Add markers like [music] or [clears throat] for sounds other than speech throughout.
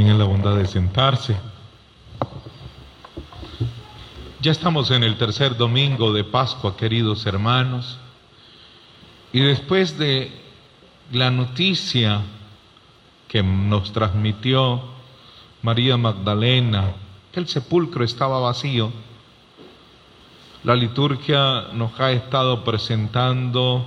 Tengan la bondad de sentarse. Ya estamos en el tercer domingo de Pascua, queridos hermanos, y después de la noticia que nos transmitió María Magdalena, que el sepulcro estaba vacío, la liturgia nos ha estado presentando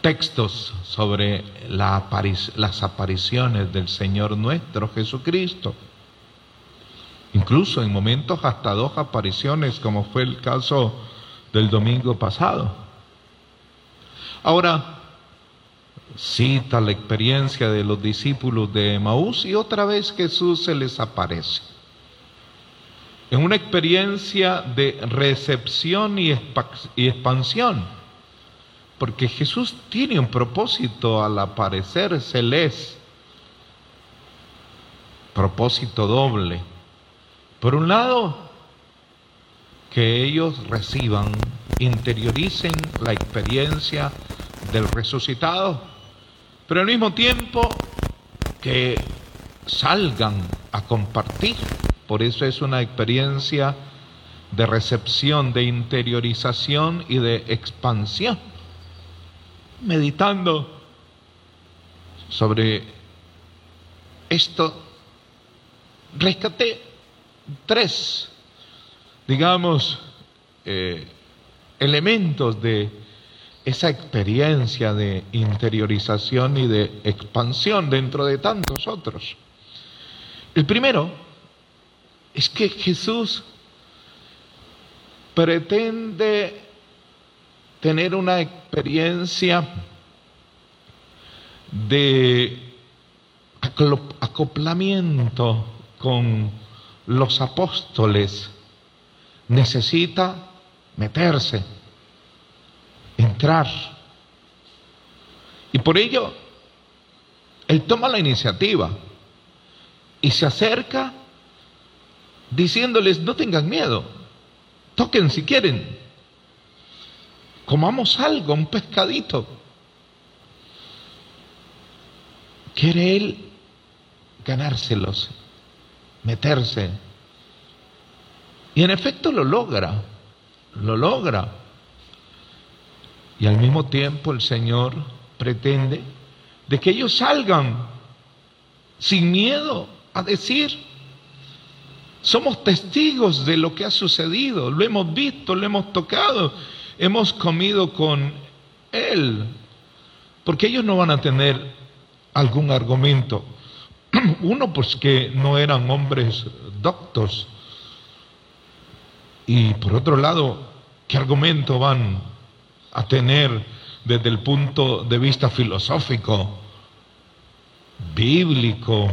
textos sobre las apariciones del Señor nuestro Jesucristo. Incluso en momentos hasta dos apariciones, como fue el caso del domingo pasado. Ahora, cita la experiencia de los discípulos de Maús y otra vez Jesús se les aparece. En una experiencia de recepción y expansión porque Jesús tiene un propósito al aparecerseles, propósito doble. Por un lado, que ellos reciban, interioricen la experiencia del resucitado, pero al mismo tiempo que salgan a compartir. Por eso es una experiencia de recepción, de interiorización y de expansión meditando sobre esto, rescaté tres, digamos, eh, elementos de esa experiencia de interiorización y de expansión dentro de tantos otros. El primero es que Jesús pretende tener una experiencia de acoplamiento con los apóstoles, necesita meterse, entrar. Y por ello, él toma la iniciativa y se acerca diciéndoles, no tengan miedo, toquen si quieren, comamos algo, un pescadito. Quiere él ganárselos, meterse. Y en efecto lo logra, lo logra. Y al mismo tiempo el Señor pretende de que ellos salgan sin miedo a decir, somos testigos de lo que ha sucedido, lo hemos visto, lo hemos tocado hemos comido con Él, porque ellos no van a tener algún argumento. [clears throat] Uno, pues que no eran hombres doctos. Y por otro lado, ¿qué argumento van a tener desde el punto de vista filosófico, bíblico,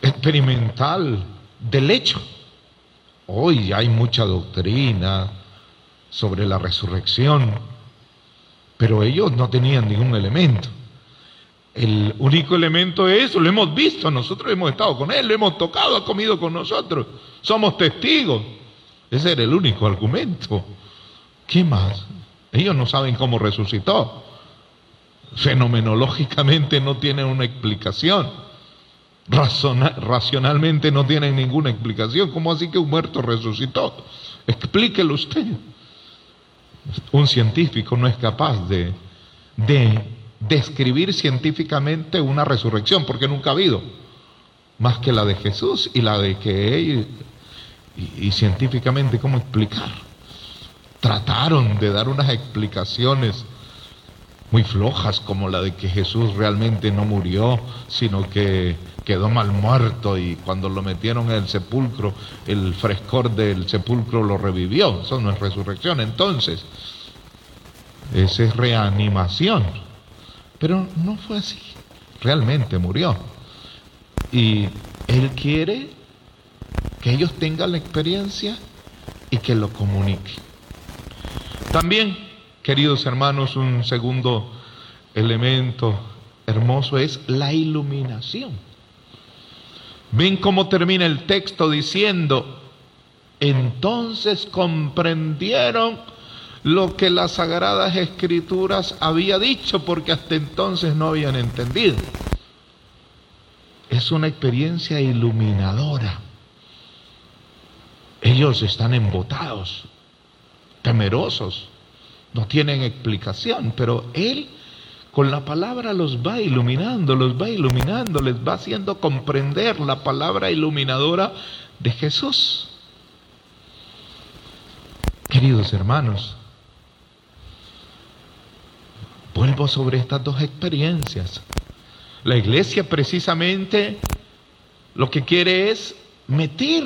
experimental, del hecho? Hoy hay mucha doctrina, sobre la resurrección, pero ellos no tenían ningún elemento. El único elemento es eso, lo hemos visto, nosotros hemos estado con Él, lo hemos tocado, ha comido con nosotros, somos testigos. Ese era el único argumento. ¿Qué más? Ellos no saben cómo resucitó. Fenomenológicamente no tienen una explicación. racionalmente no tienen ninguna explicación. ¿Cómo así que un muerto resucitó? Explíquelo usted un científico no es capaz de, describir científicamente una resurrección, porque nunca ha habido, más que la de Jesús y la de que él, y, científicamente, ¿cómo explicar? Trataron de dar unas explicaciones muy flojas, como la de que Jesús realmente no murió, sino que quedó mal muerto y cuando lo metieron en el sepulcro, el frescor del sepulcro lo revivió. Eso no es resurrección. Entonces, esa es reanimación. Pero no fue así. Realmente murió. Y Él quiere que ellos tengan la experiencia y que lo comuniquen. También, queridos hermanos, un segundo elemento hermoso es la iluminación. Ven cómo termina el texto diciendo, entonces comprendieron lo que las sagradas escrituras había dicho porque hasta entonces no habían entendido. es una experiencia iluminadora. Ellos están embotados, temerosos, no tienen explicación, pero Él con la palabra los va iluminando, los va iluminando, les va haciendo comprender la palabra iluminadora de Jesús. Queridos hermanos, vuelvo sobre estas dos experiencias. La iglesia precisamente lo que quiere es meter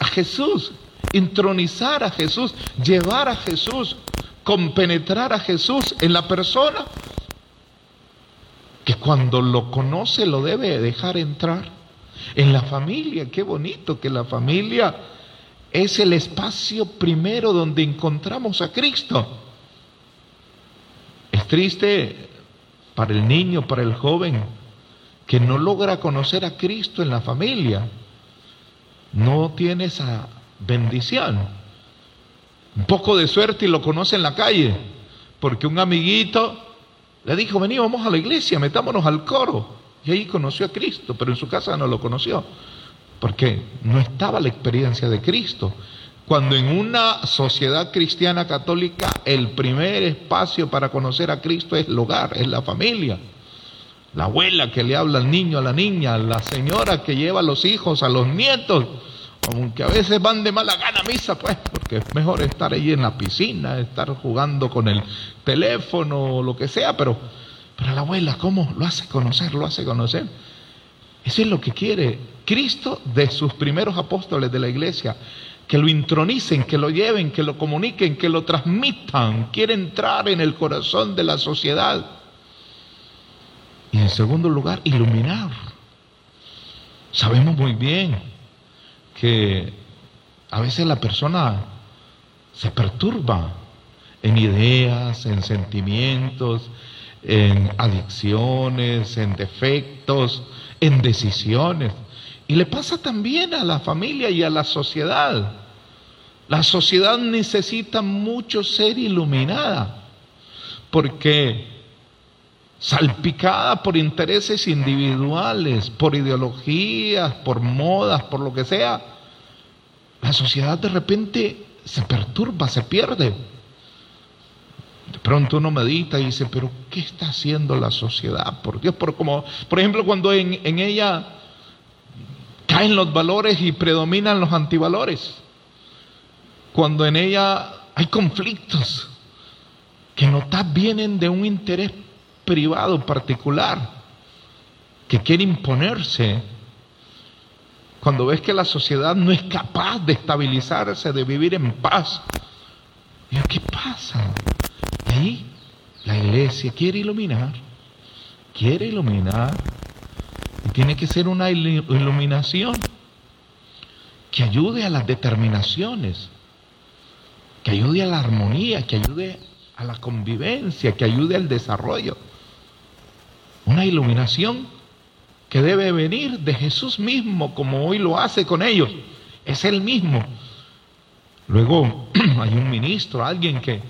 a Jesús, intronizar a Jesús, llevar a Jesús, compenetrar a Jesús en la persona que cuando lo conoce lo debe dejar entrar. En la familia, qué bonito que la familia es el espacio primero donde encontramos a Cristo. Es triste para el niño, para el joven, que no logra conocer a Cristo en la familia. No tiene esa bendición. Un poco de suerte y lo conoce en la calle, porque un amiguito le dijo, vení, vamos a la iglesia, metámonos al coro. Y ahí conoció a Cristo, pero en su casa no lo conoció, porque no estaba la experiencia de Cristo. Cuando en una sociedad cristiana católica el primer espacio para conocer a Cristo es el hogar, es la familia. La abuela que le habla al niño, a la niña, la señora que lleva a los hijos, a los nietos, aunque a veces van de mala gana a misa, pues, porque es mejor estar ahí en la piscina, estar jugando con el teléfono o lo que sea, pero, pero la abuela, ¿cómo lo hace conocer? Lo hace conocer. Eso es lo que quiere Cristo de sus primeros apóstoles de la iglesia que lo intronicen, que lo lleven, que lo comuniquen, que lo transmitan. Quiere entrar en el corazón de la sociedad. Y en segundo lugar, iluminar. Sabemos muy bien que a veces la persona se perturba en ideas, en sentimientos, en adicciones, en defectos, en decisiones. Y le pasa también a la familia y a la sociedad. La sociedad necesita mucho ser iluminada, porque salpicada por intereses individuales, por ideologías, por modas, por lo que sea, la sociedad de repente se perturba, se pierde. De pronto uno medita y dice, pero ¿qué está haciendo la sociedad? Por Dios, por por ejemplo, cuando en, en ella caen los valores y predominan los antivalores. Cuando en ella hay conflictos que notas vienen de un interés privado particular que quiere imponerse. Cuando ves que la sociedad no es capaz de estabilizarse, de vivir en paz. ¿Qué pasa? Y ahí la iglesia quiere iluminar, quiere iluminar y tiene que ser una iluminación que ayude a las determinaciones, que ayude a la armonía, que ayude a la convivencia, que ayude al desarrollo. Una iluminación que debe venir de Jesús mismo, como hoy lo hace con ellos. Es Él mismo. Luego [clears throat] hay un ministro, alguien que,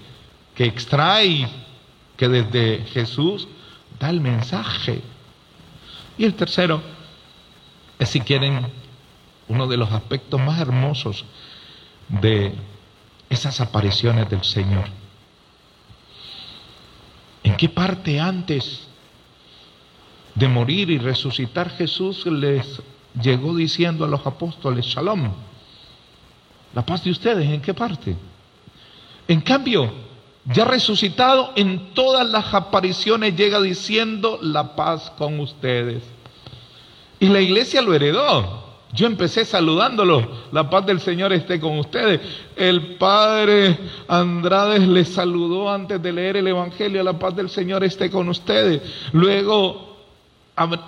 que extrae, que desde Jesús da el mensaje y el tercero es, si quieren, uno de los aspectos más hermosos de esas apariciones del Señor. ¿En qué parte antes de morir y resucitar Jesús les llegó diciendo a los apóstoles, Shalom, la paz de ustedes, ¿en qué parte? En cambio, ya resucitado, en todas las apariciones llega diciendo la paz con ustedes. Y la iglesia lo heredó. Yo empecé saludándolo. La paz del Señor esté con ustedes. El padre Andrades les saludó antes de leer el Evangelio. La paz del Señor esté con ustedes. Luego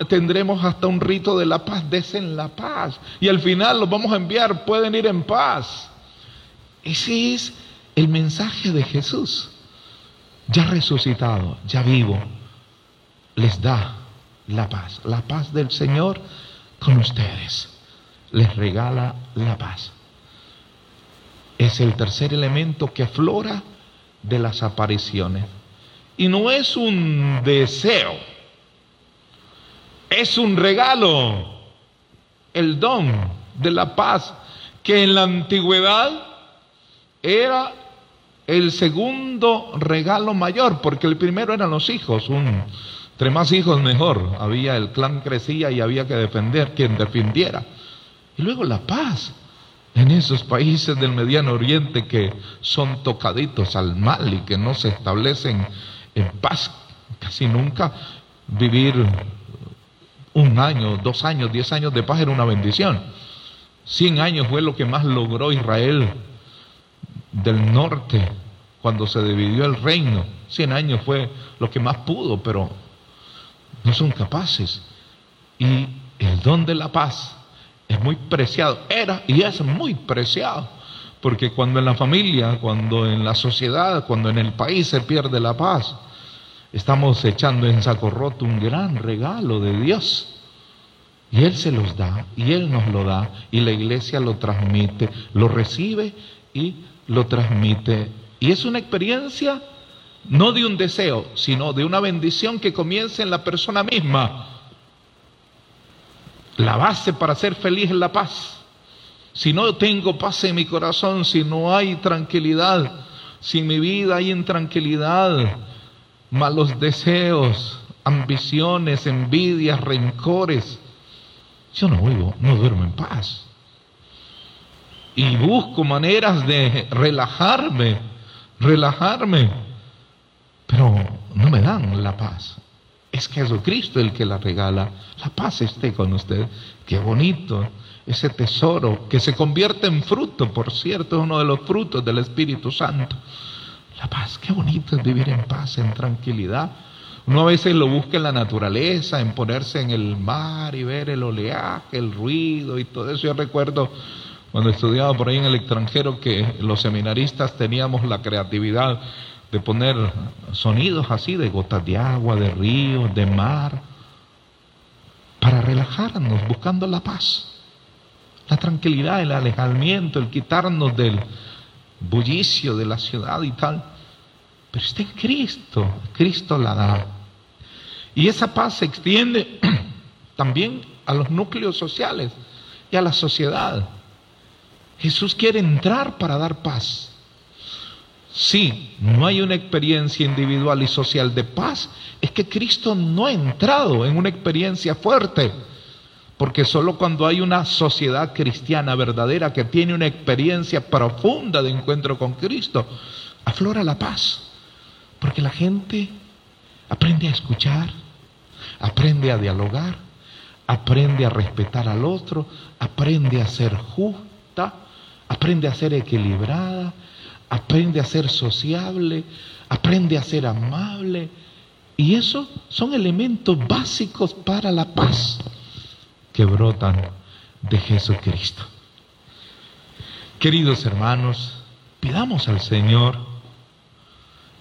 tendremos hasta un rito de la paz. Desen la paz. Y al final los vamos a enviar. Pueden ir en paz. Ese es el mensaje de Jesús, ya resucitado, ya vivo, les da la paz. La paz del Señor con ustedes. Les regala la paz. Es el tercer elemento que aflora de las apariciones. Y no es un deseo, es un regalo, el don de la paz, que en la antigüedad era el segundo regalo mayor, porque el primero eran los hijos, un, entre más hijos mejor, había el clan crecía y había que defender quien defendiera. Y luego la paz en esos países del Mediano Oriente que son tocaditos al mal y que no se establecen en paz casi nunca, vivir un año, dos años, diez años de paz era una bendición. Cien años fue lo que más logró Israel del norte cuando se dividió el reino. Cien años fue lo que más pudo, pero no son capaces. Y el don de la paz es muy preciado, era y es muy preciado, porque cuando en la familia, cuando en la sociedad, cuando en el país se pierde la paz, estamos echando en saco roto un gran regalo de Dios. Y Él se los da, y Él nos lo da, y la iglesia lo transmite, lo recibe y lo transmite. Y es una experiencia no de un deseo, sino de una bendición que comienza en la persona misma. La base para ser feliz es la paz. Si no tengo paz en mi corazón, si no hay tranquilidad, si en mi vida hay intranquilidad, malos deseos, ambiciones, envidias, rencores, yo no vivo, no duermo en paz. Y busco maneras de relajarme, relajarme, pero no me dan la paz. Es Jesucristo el que la regala. La paz esté con usted. Qué bonito ese tesoro que se convierte en fruto, por cierto, es uno de los frutos del Espíritu Santo. La paz, qué bonito es vivir en paz, en tranquilidad. Uno a veces lo busca en la naturaleza, en ponerse en el mar y ver el oleaje, el ruido y todo eso. Yo recuerdo cuando estudiaba por ahí en el extranjero que los seminaristas teníamos la creatividad de poner sonidos así de gotas de agua, de ríos, de mar, para relajarnos, buscando la paz, la tranquilidad, el alejamiento, el quitarnos del bullicio de la ciudad y tal. Pero está en Cristo, Cristo la da. Y esa paz se extiende [clears throat] también a los núcleos sociales y a la sociedad. Jesús quiere entrar para dar paz. Si no hay una experiencia individual y social de paz, es que Cristo no ha entrado en una experiencia fuerte. Porque solo cuando hay una sociedad cristiana verdadera que tiene una experiencia profunda de encuentro con Cristo, aflora la paz. Porque la gente aprende a escuchar, aprende a dialogar, aprende a respetar al otro, aprende a ser justa, aprende a ser equilibrada, aprende a ser sociable, aprende a ser amable. Y eso son elementos básicos para la paz que brotan de Jesucristo. Queridos hermanos, pidamos al Señor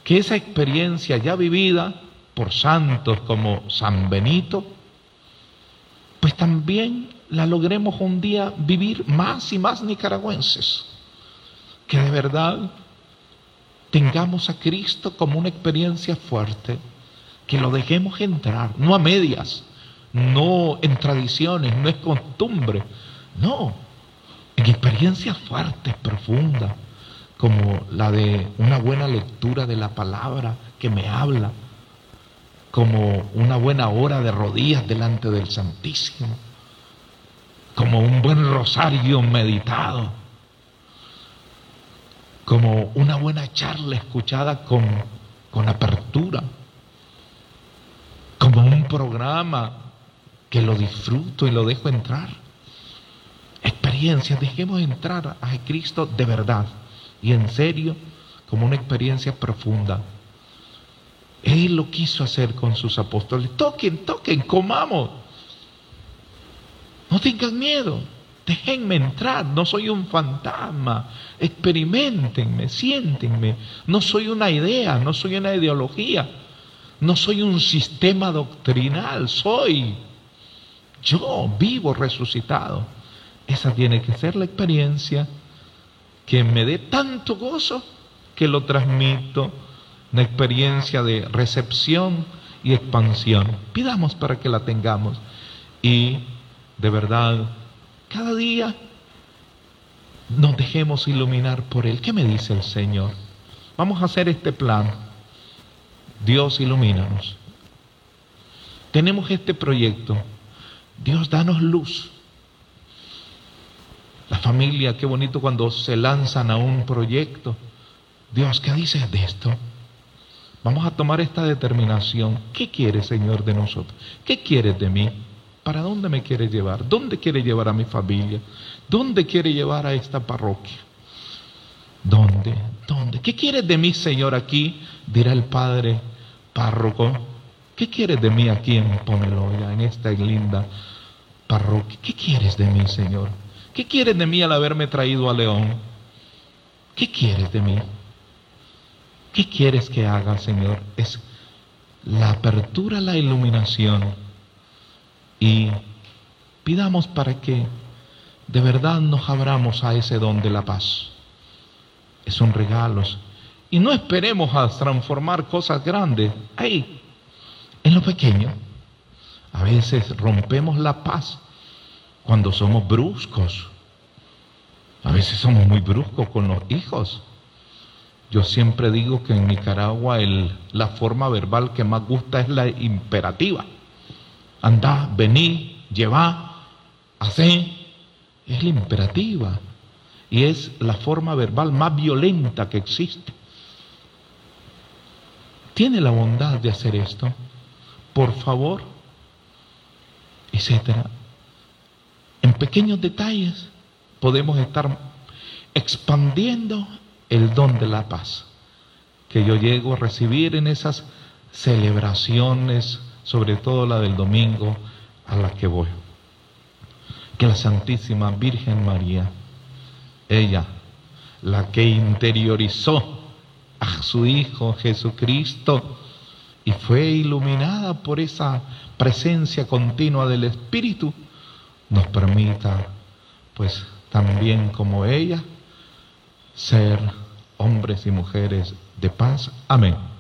que esa experiencia ya vivida por santos como San Benito, pues también la logremos un día vivir más y más nicaragüenses que de verdad tengamos a Cristo como una experiencia fuerte, que lo dejemos entrar, no a medias, no en tradiciones, no es costumbre, no, en experiencias fuertes, profundas, como la de una buena lectura de la palabra que me habla, como una buena hora de rodillas delante del Santísimo, como un buen rosario meditado como una buena charla escuchada con, con apertura, como un programa que lo disfruto y lo dejo entrar. Experiencias, dejemos entrar a Cristo de verdad y en serio, como una experiencia profunda. Él lo quiso hacer con sus apóstoles. Toquen, toquen, comamos. No tengan miedo. Déjenme entrar, no soy un fantasma. Experimentenme, siéntenme. No soy una idea, no soy una ideología. No soy un sistema doctrinal, soy yo vivo resucitado. Esa tiene que ser la experiencia que me dé tanto gozo que lo transmito, una experiencia de recepción y expansión. Pidamos para que la tengamos. y de verdad cada día nos dejemos iluminar por Él. ¿Qué me dice el Señor? Vamos a hacer este plan. Dios ilumínanos. Tenemos este proyecto. Dios, danos luz. La familia, qué bonito cuando se lanzan a un proyecto. Dios, ¿qué dices de esto? Vamos a tomar esta determinación. ¿Qué quieres, Señor, de nosotros? ¿Qué quieres de mí? ¿Para dónde me quieres llevar? ¿Dónde quiere llevar a mi familia? ¿Dónde quiere llevar a esta parroquia? ¿Dónde? ¿Dónde? ¿Qué quieres de mí, Señor, aquí? Dirá el Padre párroco. ¿Qué quieres de mí aquí en Pomeloya, en esta linda parroquia? ¿Qué quieres de mí, Señor? ¿Qué quieres de mí al haberme traído a León? ¿Qué quieres de mí? ¿Qué quieres que haga, Señor? Es la apertura, la iluminación. Y pidamos para que de verdad nos abramos a ese don de la paz. Es un regalo. Y no esperemos a transformar cosas grandes ahí, en lo pequeño. A veces rompemos la paz cuando somos bruscos. A veces somos muy bruscos con los hijos. Yo siempre digo que en Nicaragua la forma verbal que más gusta es la imperativa. Anda, vení, lleva, hacé. Es la imperativa. Y es la forma verbal más violenta que existe. Tiene la bondad de hacer esto. Por favor, etcétera. En pequeños detalles podemos estar expandiendo el don de la paz que yo llego a recibir en esas celebraciones, sobre todo la del domingo a la que voy. Que la Santísima Virgen María, ella, la que interiorizó a su Hijo Jesucristo y fue iluminada por esa presencia continua del Espíritu, nos permita, pues también como ella, ser hombres y mujeres de paz. Amén.